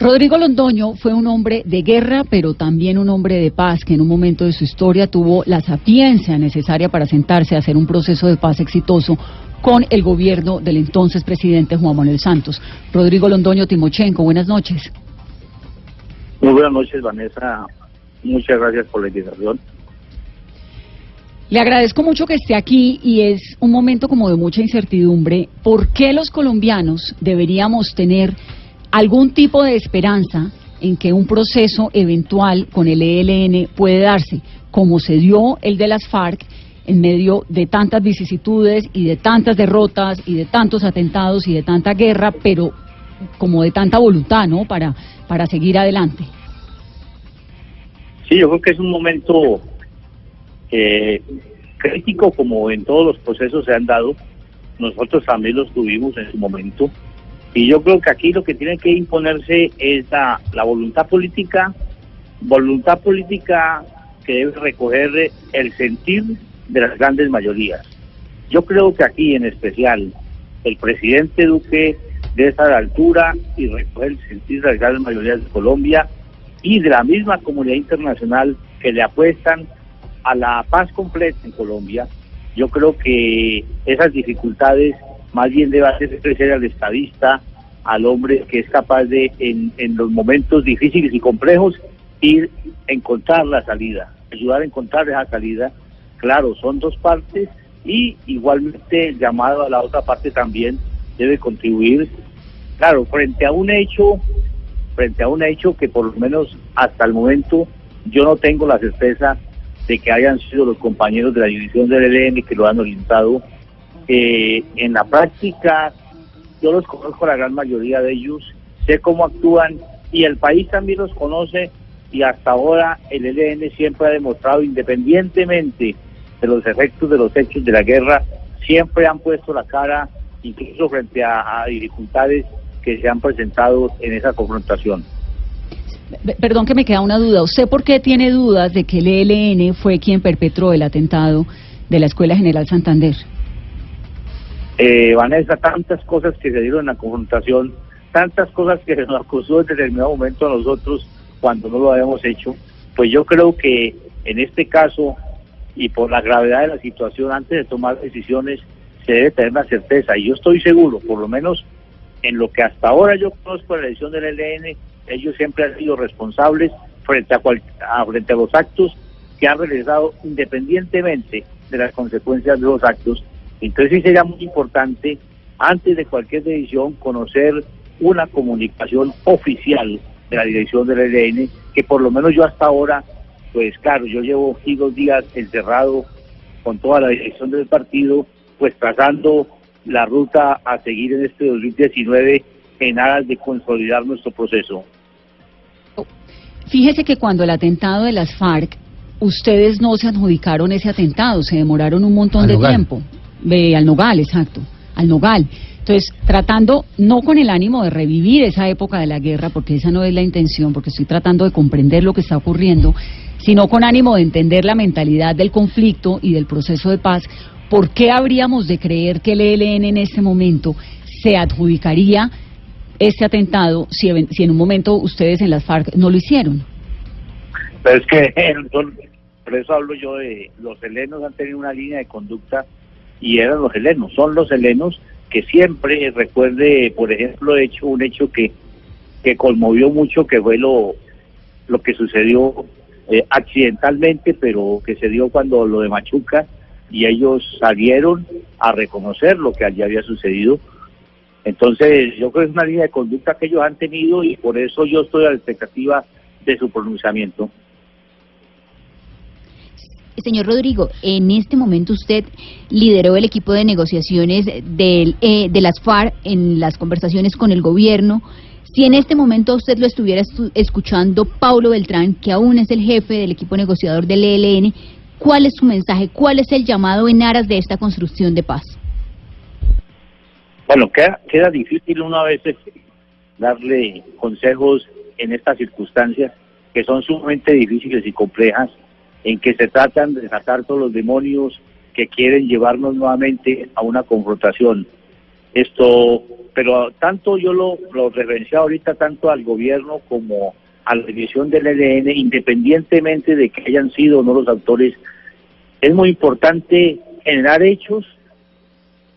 Rodrigo Londoño fue un hombre de guerra, pero también un hombre de paz, que en un momento de su historia tuvo la sapiencia necesaria para sentarse a hacer un proceso de paz exitoso con el gobierno del entonces presidente Juan Manuel Santos. Rodrigo Londoño Timochenko, buenas noches. Muy buenas noches, Vanessa. Muchas gracias por la invitación. Le agradezco mucho que esté aquí y es un momento como de mucha incertidumbre. ¿Por qué los colombianos deberíamos tener algún tipo de esperanza en que un proceso eventual con el ELN puede darse, como se dio el de las FARC en medio de tantas vicisitudes y de tantas derrotas y de tantos atentados y de tanta guerra, pero como de tanta voluntad, ¿no? Para, para seguir adelante. Sí, yo creo que es un momento eh, crítico como en todos los procesos se han dado. Nosotros también los tuvimos en su momento. Y yo creo que aquí lo que tiene que imponerse es la, voluntad política, voluntad política que debe recoger el sentir de las grandes mayorías. Yo creo que aquí en especial el presidente Duque debe estar altura y recoger el sentir de las grandes mayorías de Colombia y de la misma comunidad internacional que le apuestan a la paz completa en Colombia. Yo creo que esas dificultades más bien debe hacer al estadista, al hombre que es capaz de, en, en los momentos difíciles y complejos, ir a encontrar la salida, ayudar a encontrar esa salida. Claro, son dos partes y igualmente el llamado a la otra parte también debe contribuir, claro, frente a un hecho, frente a un hecho que por lo menos hasta el momento yo no tengo la certeza de que hayan sido los compañeros de la división del ELN que lo han orientado eh, en la práctica, yo los conozco la gran mayoría de ellos, sé cómo actúan y el país también los conoce y hasta ahora el ELN siempre ha demostrado, independientemente de los efectos de los hechos de la guerra, siempre han puesto la cara, incluso frente a, dificultades que se han presentado en esa confrontación. Perdón que me queda una duda. ¿Usted por qué tiene dudas de que el ELN fue quien perpetró el atentado de la Escuela General Santander? Eh, Vanessa, tantas cosas que se dieron en la confrontación, tantas cosas que se nos acusó en determinado momento a nosotros cuando no lo habíamos hecho, pues yo creo que en este caso y por la gravedad de la situación, antes de tomar decisiones, se debe tener la certeza. Y yo estoy seguro, por lo menos en lo que hasta ahora yo conozco la elección del ELN, ellos siempre han sido responsables frente a, frente a los actos que han realizado independientemente de las consecuencias de los actos entonces sí sería muy importante, antes de cualquier decisión, conocer una comunicación oficial de la dirección del ELN, que por lo menos yo hasta ahora, pues claro, yo llevo aquí dos días encerrado con toda la dirección del partido, pues trazando la ruta a seguir en este 2019 en aras de consolidar nuestro proceso. Fíjese que cuando el atentado de las FARC, ustedes no se adjudicaron ese atentado, se demoraron un montón de tiempo al Nogal, exacto, al Nogal. Entonces, tratando, no con el ánimo de revivir esa época de la guerra, porque esa no es la intención, porque estoy tratando de comprender lo que está ocurriendo, sino con ánimo de entender la mentalidad del conflicto y del proceso de paz, ¿por qué habríamos de creer que el ELN en este momento se adjudicaría este atentado si, si en un momento ustedes en las FARC no lo hicieron? Pero es que, por eso hablo yo de los helenos han tenido una línea de conducta y eran los helenos, son los helenos que siempre recuerde, por ejemplo, hecho un hecho que, que conmovió mucho, que fue lo, lo que sucedió eh, accidentalmente, pero que se dio cuando lo de Machuca, y ellos salieron a reconocer lo que allí había sucedido. Entonces, yo creo que es una línea de conducta que ellos han tenido y por eso yo estoy a la expectativa de su pronunciamiento. Señor Rodrigo, en este momento usted lideró el equipo de negociaciones del, eh, de las FARC en las conversaciones con el gobierno. Si en este momento usted lo estuviera escuchando, Paulo Beltrán, que aún es el jefe del equipo negociador del ELN, ¿cuál es su mensaje? ¿Cuál es el llamado en aras de esta construcción de paz? Bueno, queda, queda difícil una vez darle consejos en estas circunstancias que son sumamente difíciles y complejas, en que se tratan de sacar todos los demonios que quieren llevarnos nuevamente a una confrontación. Esto, pero tanto yo lo, lo ahorita tanto al gobierno como a la división del ELN, independientemente de que hayan sido o no los autores, es muy importante generar hechos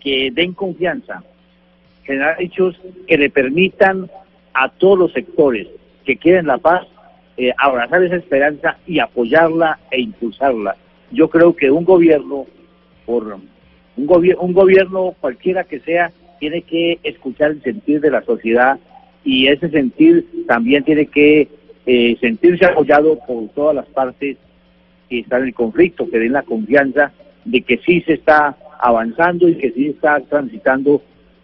que den confianza, generar hechos que le permitan a todos los sectores que quieren la paz eh, abrazar esa esperanza y apoyarla e impulsarla. Yo creo que un gobierno, por un, un gobierno cualquiera que sea, tiene que escuchar el sentir de la sociedad y ese sentir también tiene que eh, sentirse apoyado por todas las partes que están en el conflicto, que den la confianza de que sí se está avanzando y que sí está transitando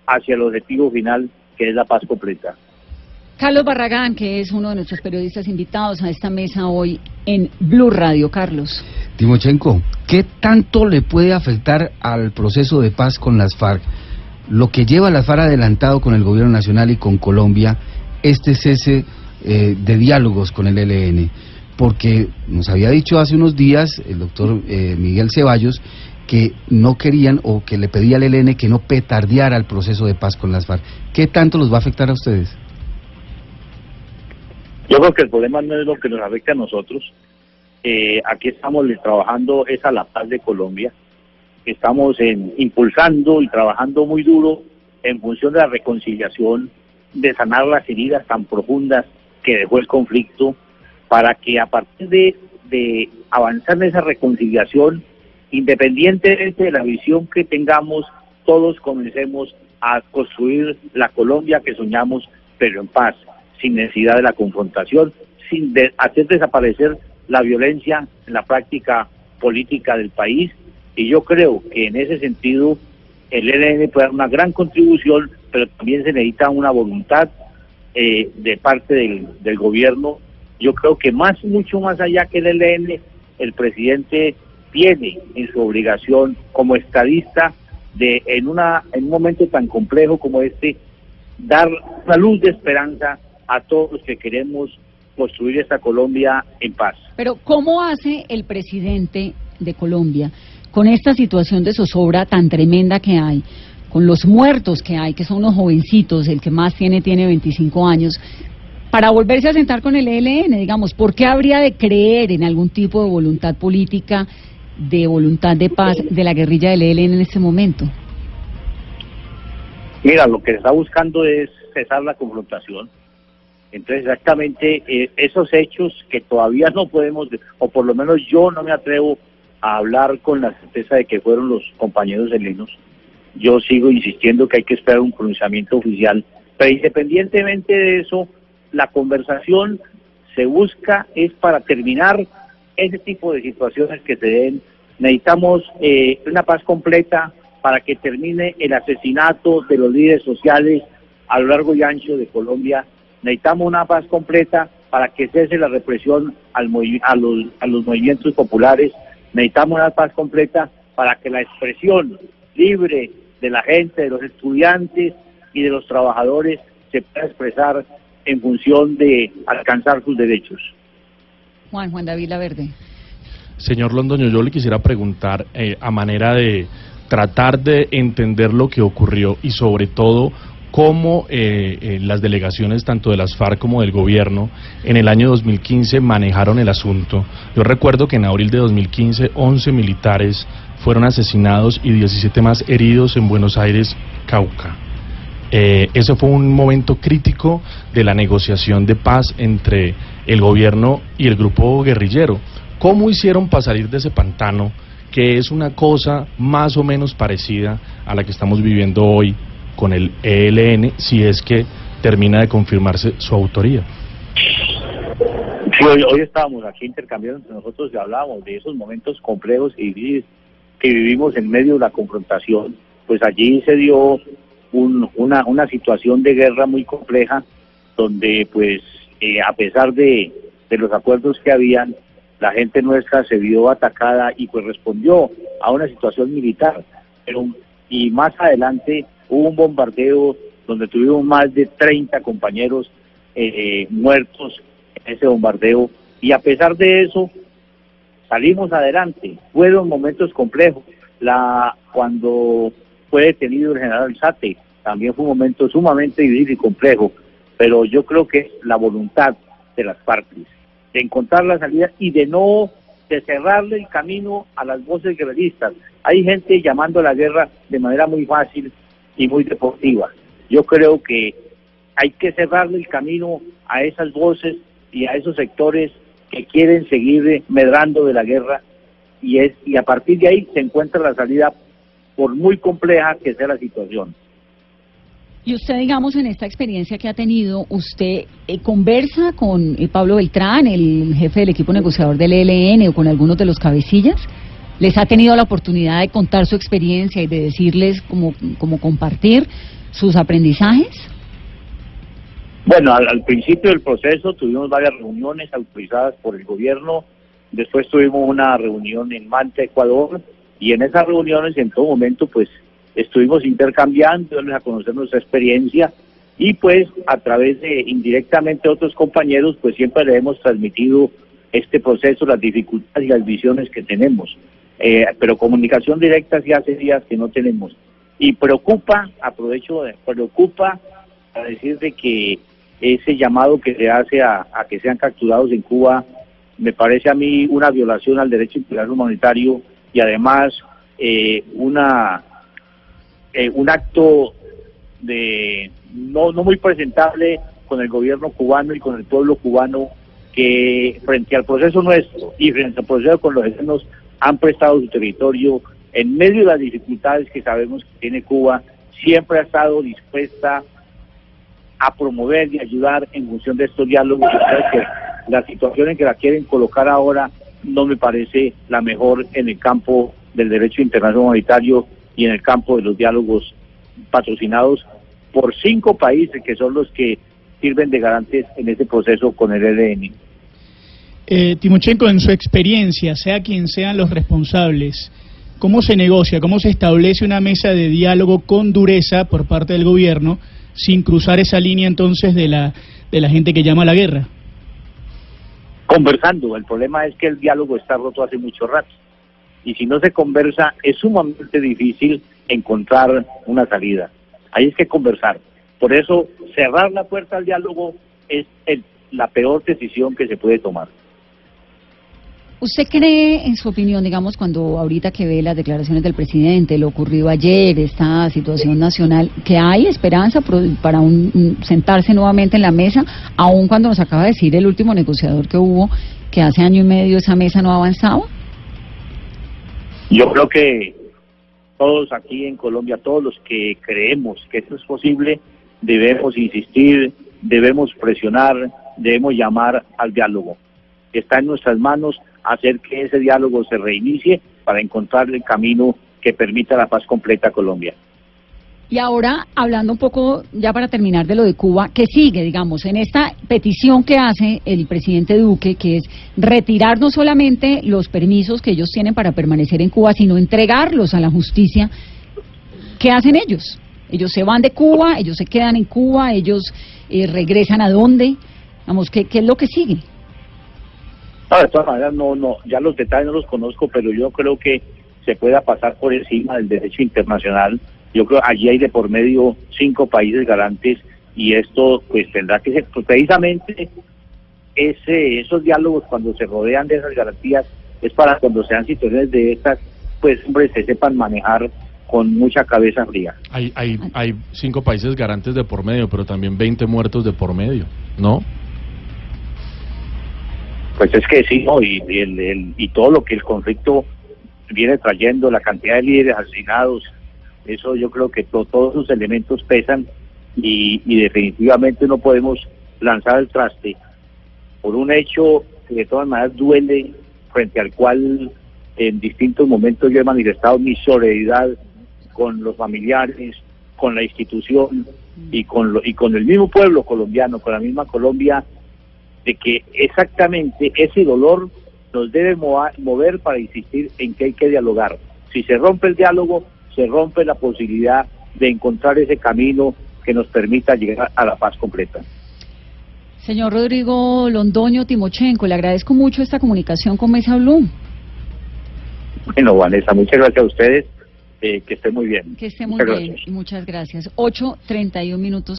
hacia el objetivo final, que es la paz completa. Carlos Barragán, que es uno de nuestros periodistas invitados a esta mesa hoy en Blue Radio. Carlos. Timochenko, ¿qué tanto le puede afectar al proceso de paz con las FARC lo que lleva las FARC adelantado con el gobierno nacional y con Colombia este cese eh, de diálogos con el ELN? Porque nos había dicho hace unos días el doctor eh, Miguel Ceballos que no querían o que le pedía al ELN que no petardeara el proceso de paz con las FARC. ¿Qué tanto los va a afectar a ustedes? Yo creo que el problema no es lo que nos afecta a nosotros. Eh, aquí estamos trabajando es a la paz de Colombia. Estamos en, impulsando y trabajando muy duro en función de la reconciliación, de sanar las heridas tan profundas que dejó el conflicto, para que a partir de, de avanzar en esa reconciliación, independientemente de la visión que tengamos, todos comencemos a construir la Colombia que soñamos, pero en paz sin necesidad de la confrontación, sin hacer desaparecer la violencia en la práctica política del país. Y yo creo que en ese sentido el ELN puede dar una gran contribución, pero también se necesita una voluntad eh, de parte del, del gobierno. Yo creo que más, mucho más allá que el ELN, el presidente tiene en su obligación como estadista de en una en un momento tan complejo como este dar una luz de esperanza a todos los que queremos construir esta Colombia en paz. Pero ¿cómo hace el presidente de Colombia con esta situación de zozobra tan tremenda que hay? con los muertos que hay, que son unos jovencitos, el que más tiene tiene 25 años, para volverse a sentar con el ELN, digamos, ¿por qué habría de creer en algún tipo de voluntad política, de voluntad de paz de la guerrilla del ELN en este momento? Mira, lo que se está buscando es cesar la confrontación, entonces, exactamente eh, esos hechos que todavía no podemos, o por lo menos yo no me atrevo a hablar con la certeza de que fueron los compañeros helenos, yo sigo insistiendo que hay que esperar un pronunciamiento oficial, pero independientemente de eso, la conversación se busca es para terminar ese tipo de situaciones que se den. Necesitamos eh, una paz completa para que termine el asesinato de los líderes sociales a lo largo y ancho de Colombia Necesitamos una paz completa para que cese la represión al a, los, a los movimientos populares. Necesitamos una paz completa para que la expresión libre de la gente, de los estudiantes y de los trabajadores se pueda expresar en función de alcanzar sus derechos. Juan, Juan David Laverde. Señor Londoño, yo le quisiera preguntar eh, a manera de tratar de entender lo que ocurrió y sobre todo cómo eh, eh, las delegaciones tanto de las FARC como del gobierno en el año 2015 manejaron el asunto. Yo recuerdo que en abril de 2015 11 militares fueron asesinados y 17 más heridos en Buenos Aires, Cauca. Eh, ese fue un momento crítico de la negociación de paz entre el gobierno y el grupo guerrillero. ¿Cómo hicieron para salir de ese pantano, que es una cosa más o menos parecida a la que estamos viviendo hoy con el ELN si es que termina de confirmarse su autoría. Sí, hoy, estábamos aquí intercambiando entre nosotros y hablábamos de esos momentos complejos y que vivimos en medio de la confrontación. Pues allí se dio una, una situación de guerra muy compleja donde pues eh, a pesar de, de los acuerdos que habían, la gente nuestra se vio atacada y pues respondió a una situación militar. Pero, y más adelante hubo un bombardeo donde tuvimos más de 30 compañeros eh, muertos en ese bombardeo y a pesar de eso salimos adelante. Fueron momentos complejos. La cuando fue detenido el general Sate también fue un momento sumamente difícil y complejo, pero yo creo que la voluntad de las partes de encontrar la salida y de no de cerrarle el camino a las voces guerreristas. Hay gente llamando a la guerra de manera muy fácil y muy deportiva. Yo creo que hay que cerrarle el camino a esas voces y a esos sectores que quieren seguir medrando de la guerra y es y a partir de ahí se encuentra la salida por muy compleja que sea la situación. Y usted, digamos, en esta experiencia que ha tenido, ¿usted eh, conversa con eh, Pablo Beltrán, el jefe del equipo negociador del ELN o con algunos de los cabecillas? ¿Les ha tenido la oportunidad de contar su experiencia y de decirles cómo, cómo compartir sus aprendizajes? Bueno, al, principio del proceso tuvimos varias reuniones autorizadas por el gobierno, después tuvimos una reunión en Manta, Ecuador, y en esas reuniones en todo momento pues estuvimos intercambiando, a conocer nuestra experiencia y pues a través de indirectamente otros compañeros pues siempre le hemos transmitido este proceso, las dificultades y las visiones que tenemos. Eh, pero comunicación directa sí hace días que no tenemos. Y preocupa, aprovecho, preocupa a decir de que ese llamado que se hace a, que sean capturados en Cuba me parece a mí una violación al derecho internacional humanitario y además eh, una eh, un acto de no, no muy presentable con el gobierno cubano y con el pueblo cubano que frente al proceso nuestro y frente al proceso con los vecinos han prestado su territorio en medio de las dificultades que sabemos que tiene Cuba, siempre ha estado dispuesta a promover y ayudar en función de estos diálogos. que la situación en que la quieren colocar ahora no me parece la mejor en el campo del derecho internacional humanitario y en el campo de los diálogos patrocinados por cinco países que son los que sirven de garantes en este proceso con el EDN. Eh, Timochenko, en su experiencia, sea quien sean los responsables, ¿cómo se negocia, cómo se establece una mesa de diálogo con dureza por parte del gobierno sin cruzar esa línea entonces de la, de la gente que llama a la guerra? Conversando, el problema es que el diálogo está roto hace mucho rato y si no se conversa es sumamente difícil encontrar una salida. Hay que conversar. Por eso cerrar la puerta al diálogo es la peor decisión que se puede tomar. ¿Usted cree, en su opinión, digamos, cuando ahorita que ve las declaraciones del presidente, lo ocurrido ayer, esta situación nacional, que hay esperanza para un, sentarse nuevamente en la mesa, aun cuando nos acaba de decir el último negociador que hubo, que hace año y medio esa mesa no avanzaba? Yo creo que todos aquí en Colombia, todos los que creemos que esto es posible, debemos insistir, debemos presionar, debemos llamar al diálogo. Está en nuestras manos hacer que ese diálogo se reinicie para encontrar el camino que permita la paz completa a Colombia. Y ahora, hablando un poco, ya para terminar de lo de Cuba, ¿qué sigue, digamos, en esta petición que hace el presidente Duque, que es retirar no solamente los permisos que ellos tienen para permanecer en Cuba, sino entregarlos a la justicia? ¿Qué hacen ellos? Ellos se van de Cuba, ellos se quedan en Cuba, ellos eh, regresan a dónde? Vamos, ¿qué, ¿qué es lo que sigue? No, de todas maneras, no, no, ya los detalles no los conozco, pero yo creo que se pueda pasar por encima del derecho internacional yo creo allí hay de por medio cinco países garantes y esto pues tendrá que ser pues, precisamente ese esos diálogos cuando se rodean de esas garantías es para cuando sean situaciones de estas pues hombre se sepan manejar con mucha cabeza fría. Hay, hay, hay cinco países garantes de por medio, pero también 20 muertos de por medio, ¿no? Pues es que sí, ¿no? Y, el, y todo lo que el conflicto viene trayendo, la cantidad de líderes asesinados, eso yo creo que todos esos elementos pesan y, definitivamente no podemos lanzar el traste por un hecho que de todas maneras duele, frente al cual en distintos momentos yo he manifestado mi solidaridad con los familiares, con la institución, y con, lo, y con el mismo pueblo colombiano, con la misma Colombia, de que exactamente ese dolor nos debe mover para insistir en que hay que dialogar. Si se rompe el diálogo, se rompe la posibilidad de encontrar ese camino que nos permita llegar a la paz completa. Señor Rodrigo Londoño Timochenko, le agradezco mucho esta comunicación con Mesa Blum. Bueno, Vanessa, muchas gracias a ustedes. Eh, que esté muy bien. Que esté muy bien y muchas gracias. 8.31 minutos.